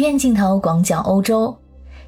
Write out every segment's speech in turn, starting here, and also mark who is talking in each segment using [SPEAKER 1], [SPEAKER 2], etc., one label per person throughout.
[SPEAKER 1] 远镜头广角欧洲，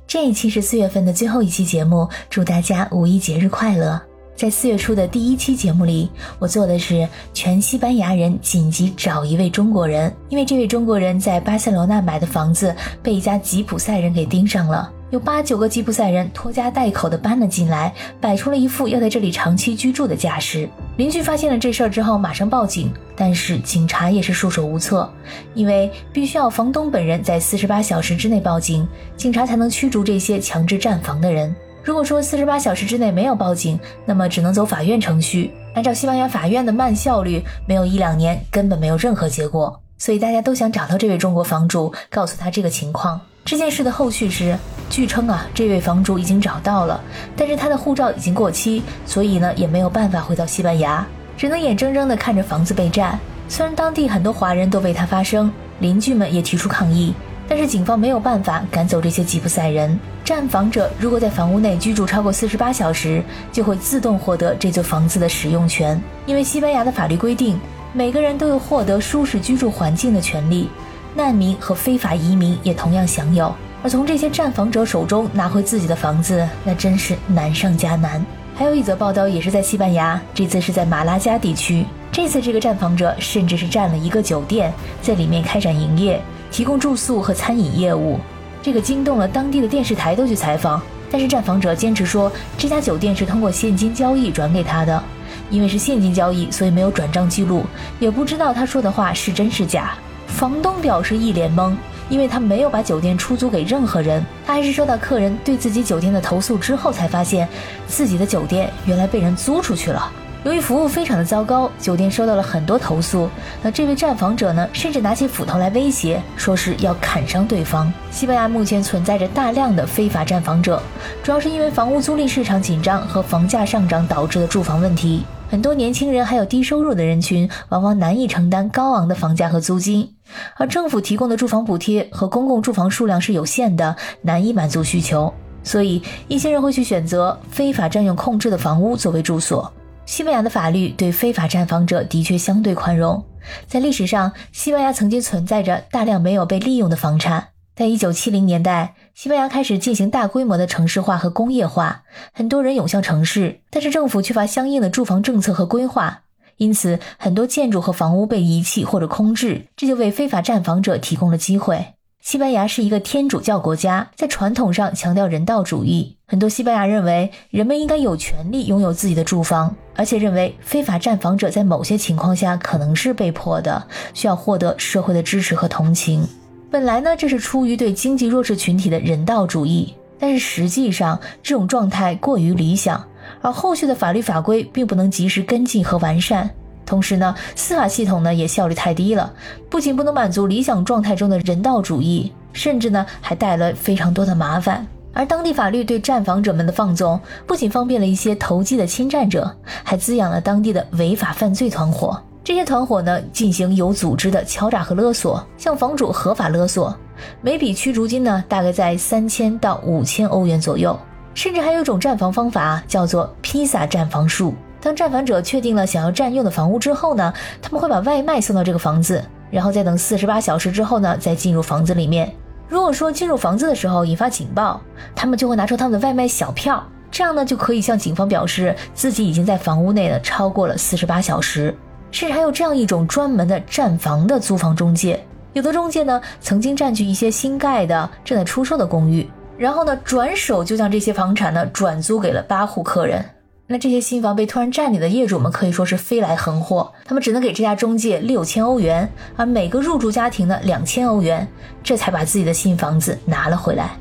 [SPEAKER 1] 这一期是四月份的最后一期节目，祝大家五一节日快乐！在四月初的第一期节目里，我做的是全西班牙人紧急找一位中国人，因为这位中国人在巴塞罗那买的房子被一家吉普赛人给盯上了。有八九个吉普赛人拖家带口的搬了进来，摆出了一副要在这里长期居住的架势。邻居发现了这事儿之后，马上报警，但是警察也是束手无策，因为必须要房东本人在四十八小时之内报警，警察才能驱逐这些强制占房的人。如果说四十八小时之内没有报警，那么只能走法院程序。按照西班牙法院的慢效率，没有一两年根本没有任何结果。所以大家都想找到这位中国房主，告诉他这个情况。这件事的后续是，据称啊，这位房主已经找到了，但是他的护照已经过期，所以呢也没有办法回到西班牙，只能眼睁睁地看着房子被占。虽然当地很多华人都为他发声，邻居们也提出抗议，但是警方没有办法赶走这些吉普赛人。占房者如果在房屋内居住超过四十八小时，就会自动获得这座房子的使用权，因为西班牙的法律规定，每个人都有获得舒适居住环境的权利。难民和非法移民也同样享有，而从这些占房者手中拿回自己的房子，那真是难上加难。还有一则报道也是在西班牙，这次是在马拉加地区。这次这个占房者甚至是占了一个酒店，在里面开展营业，提供住宿和餐饮业务。这个惊动了当地的电视台都去采访，但是占房者坚持说这家酒店是通过现金交易转给他的，因为是现金交易，所以没有转账记录，也不知道他说的话是真是假。房东表示一脸懵，因为他没有把酒店出租给任何人，他还是收到客人对自己酒店的投诉之后，才发现自己的酒店原来被人租出去了。由于服务非常的糟糕，酒店收到了很多投诉。那这位占房者呢，甚至拿起斧头来威胁，说是要砍伤对方。西班牙目前存在着大量的非法占房者，主要是因为房屋租赁市场紧张和房价上涨导致的住房问题。很多年轻人还有低收入的人群，往往难以承担高昂的房价和租金，而政府提供的住房补贴和公共住房数量是有限的，难以满足需求，所以一些人会去选择非法占用控制的房屋作为住所。西班牙的法律对非法占房者的确相对宽容，在历史上，西班牙曾经存在着大量没有被利用的房产。在一九七零年代，西班牙开始进行大规模的城市化和工业化，很多人涌向城市，但是政府缺乏相应的住房政策和规划，因此很多建筑和房屋被遗弃或者空置，这就为非法占房者提供了机会。西班牙是一个天主教国家，在传统上强调人道主义，很多西班牙认为人们应该有权利拥有自己的住房，而且认为非法占房者在某些情况下可能是被迫的，需要获得社会的支持和同情。本来呢，这是出于对经济弱势群体的人道主义，但是实际上这种状态过于理想，而后续的法律法规并不能及时跟进和完善。同时呢，司法系统呢也效率太低了，不仅不能满足理想状态中的人道主义，甚至呢还带来非常多的麻烦。而当地法律对占房者们的放纵，不仅方便了一些投机的侵占者，还滋养了当地的违法犯罪团伙。这些团伙呢，进行有组织的敲诈和勒索，向房主合法勒索，每笔驱逐金呢，大概在三千到五千欧元左右。甚至还有一种占房方法，叫做披萨占房术。当占房者确定了想要占用的房屋之后呢，他们会把外卖送到这个房子，然后再等四十八小时之后呢，再进入房子里面。如果说进入房子的时候引发警报，他们就会拿出他们的外卖小票，这样呢，就可以向警方表示自己已经在房屋内呢超过了四十八小时。甚至还有这样一种专门的占房的租房中介，有的中介呢曾经占据一些新盖的正在出售的公寓，然后呢转手就将这些房产呢转租给了八户客人。那这些新房被突然占领的业主们可以说是飞来横祸，他们只能给这家中介六千欧元，而每个入住家庭呢两千欧元，这才把自己的新房子拿了回来。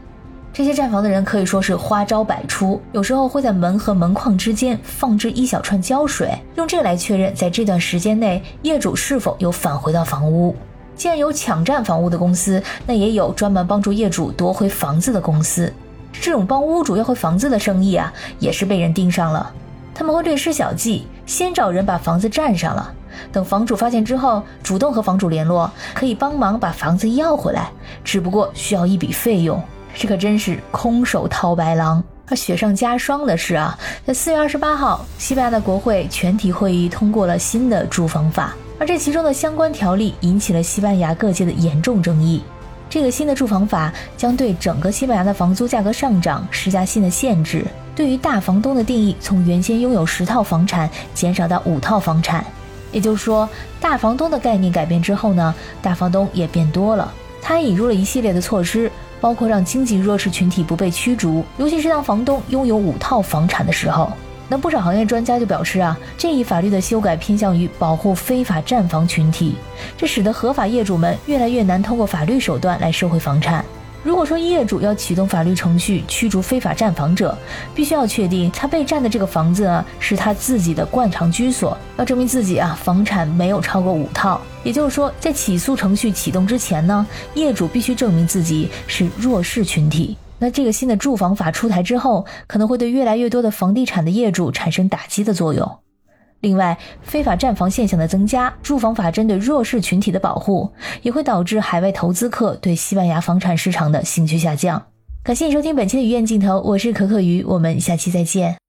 [SPEAKER 1] 这些占房的人可以说是花招百出，有时候会在门和门框之间放置一小串胶水，用这来确认在这段时间内业主是否有返回到房屋。既然有抢占房屋的公司，那也有专门帮助业主夺回房子的公司。这种帮屋主要回房子的生意啊，也是被人盯上了。他们会略施小计，先找人把房子占上了，等房主发现之后，主动和房主联络，可以帮忙把房子要回来，只不过需要一笔费用。这可真是空手套白狼。而雪上加霜的是啊，在四月二十八号，西班牙的国会全体会议通过了新的住房法，而这其中的相关条例引起了西班牙各界的严重争议。这个新的住房法将对整个西班牙的房租价格上涨施加新的限制，对于大房东的定义从原先拥有十套房产减少到五套房产。也就是说，大房东的概念改变之后呢，大房东也变多了。他引入了一系列的措施，包括让经济弱势群体不被驱逐，尤其是当房东拥有五套房产的时候。那不少行业专家就表示啊，这一法律的修改偏向于保护非法占房群体，这使得合法业主们越来越难通过法律手段来收回房产。如果说业主要启动法律程序驱逐非法占房者，必须要确定他被占的这个房子啊是他自己的惯常居所，要证明自己啊房产没有超过五套。也就是说，在起诉程序启动之前呢，业主必须证明自己是弱势群体。那这个新的住房法出台之后，可能会对越来越多的房地产的业主产生打击的作用。另外，非法占房现象的增加，住房法针对弱势群体的保护，也会导致海外投资客对西班牙房产市场的兴趣下降。感谢你收听本期的鱼眼镜头，我是可可鱼，我们下期再见。